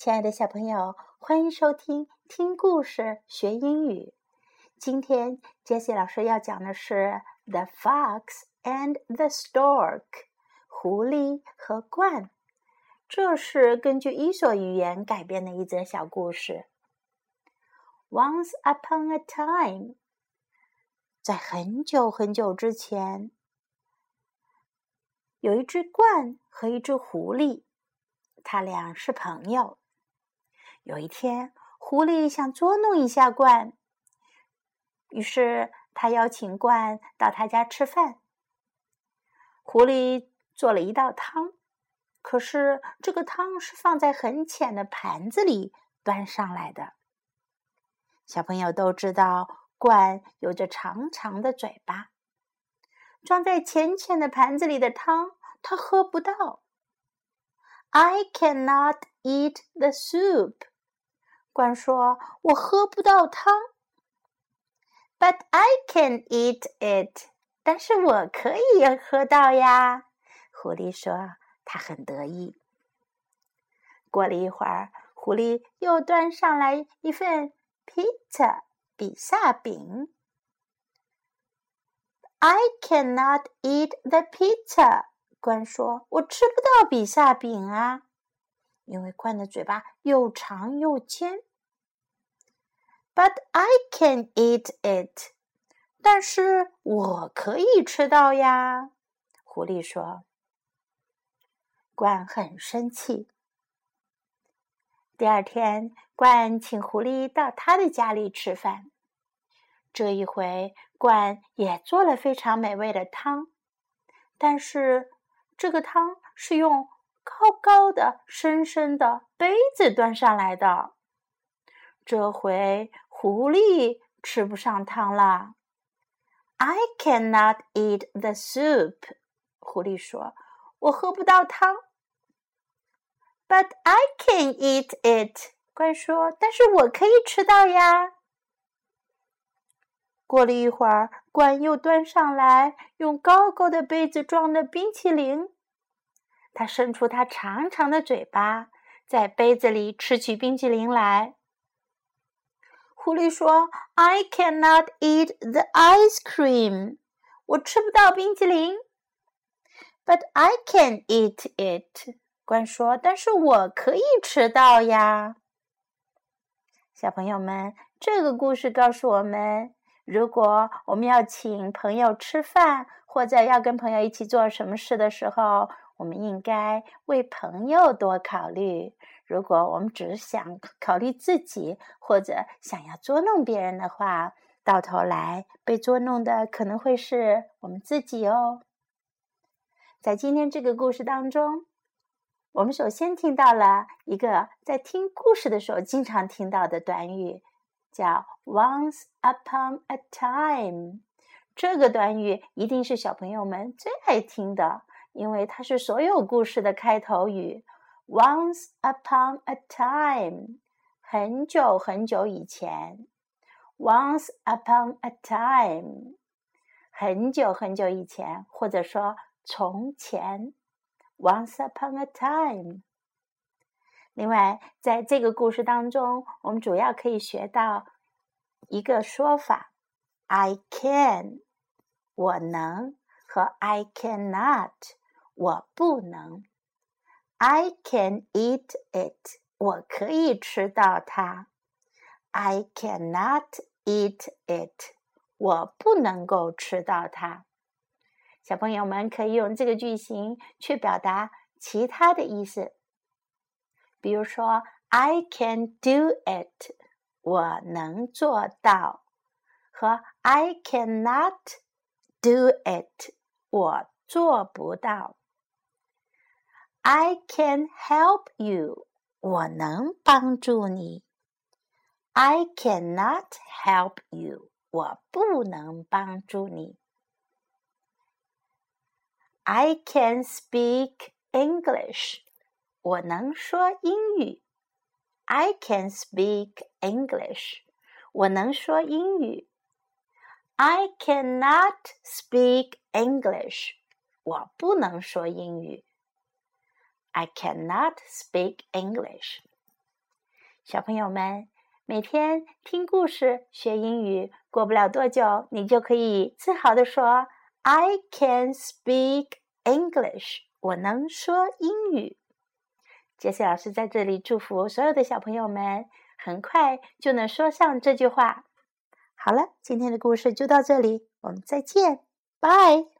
亲爱的小朋友，欢迎收听听故事学英语。今天，Jessie 老师要讲的是《The Fox and the Stork》狐狸和鹳。这是根据伊索寓言改编的一则小故事。Once upon a time，在很久很久之前，有一只鹳和一只狐狸。他俩是朋友。有一天，狐狸想捉弄一下鹳，于是他邀请鹳到他家吃饭。狐狸做了一道汤，可是这个汤是放在很浅的盘子里端上来的。小朋友都知道，鹳有着长长的嘴巴，装在浅浅的盘子里的汤，它喝不到。I cannot eat the soup。鹳说：“我喝不到汤。” But I can eat it。但是我可以喝到呀。狐狸说：“他很得意。”过了一会儿，狐狸又端上来一份 pizza 比萨饼。I cannot eat the pizza。鹳说：“我吃不到比萨饼啊，因为鹳的嘴巴又长又尖。” But I can eat it。但是我可以吃到呀。狐狸说：“鹳很生气。”第二天，鹳请狐狸到他的家里吃饭。这一回，鹳也做了非常美味的汤，但是。这个汤是用高高的、深深的杯子端上来的。这回狐狸吃不上汤了。I cannot eat the soup。狐狸说：“我喝不到汤。” But I can eat it。怪说：“但是我可以吃到呀。”过了一会儿，鹳又端上来用高高的杯子装的冰淇淋。他伸出他长长的嘴巴，在杯子里吃起冰淇淋来。狐狸说：“I cannot eat the ice cream。”我吃不到冰淇淋。But I can eat it。关说：“但是我可以吃到呀。”小朋友们，这个故事告诉我们。如果我们要请朋友吃饭，或者要跟朋友一起做什么事的时候，我们应该为朋友多考虑。如果我们只想考虑自己，或者想要捉弄别人的话，到头来被捉弄的可能会是我们自己哦。在今天这个故事当中，我们首先听到了一个在听故事的时候经常听到的短语。叫 Once upon a time，这个短语一定是小朋友们最爱听的，因为它是所有故事的开头语。Once upon a time，很久很久以前。Once upon a time，很久很久以前，或者说从前。Once upon a time。另外，在这个故事当中，我们主要可以学到一个说法：“I can，我能；和 I cannot，我不能。I can eat it，我可以吃到它；I cannot eat it，我不能够吃到它。”小朋友们可以用这个句型去表达其他的意思。比如说，I can do it，我能做到；和 I cannot do it，我做不到。I can help you，我能帮助你；I cannot help you，我不能帮助你。I can speak English。我能说英语，I can speak English。我能说英语，I cannot speak English。我不能说英语 ，I cannot speak English。小朋友们，每天听故事学英语，过不了多久，你就可以自豪地说：“I can speak English。”我能说英语。杰西老师在这里祝福所有的小朋友们，很快就能说上这句话。好了，今天的故事就到这里，我们再见，拜。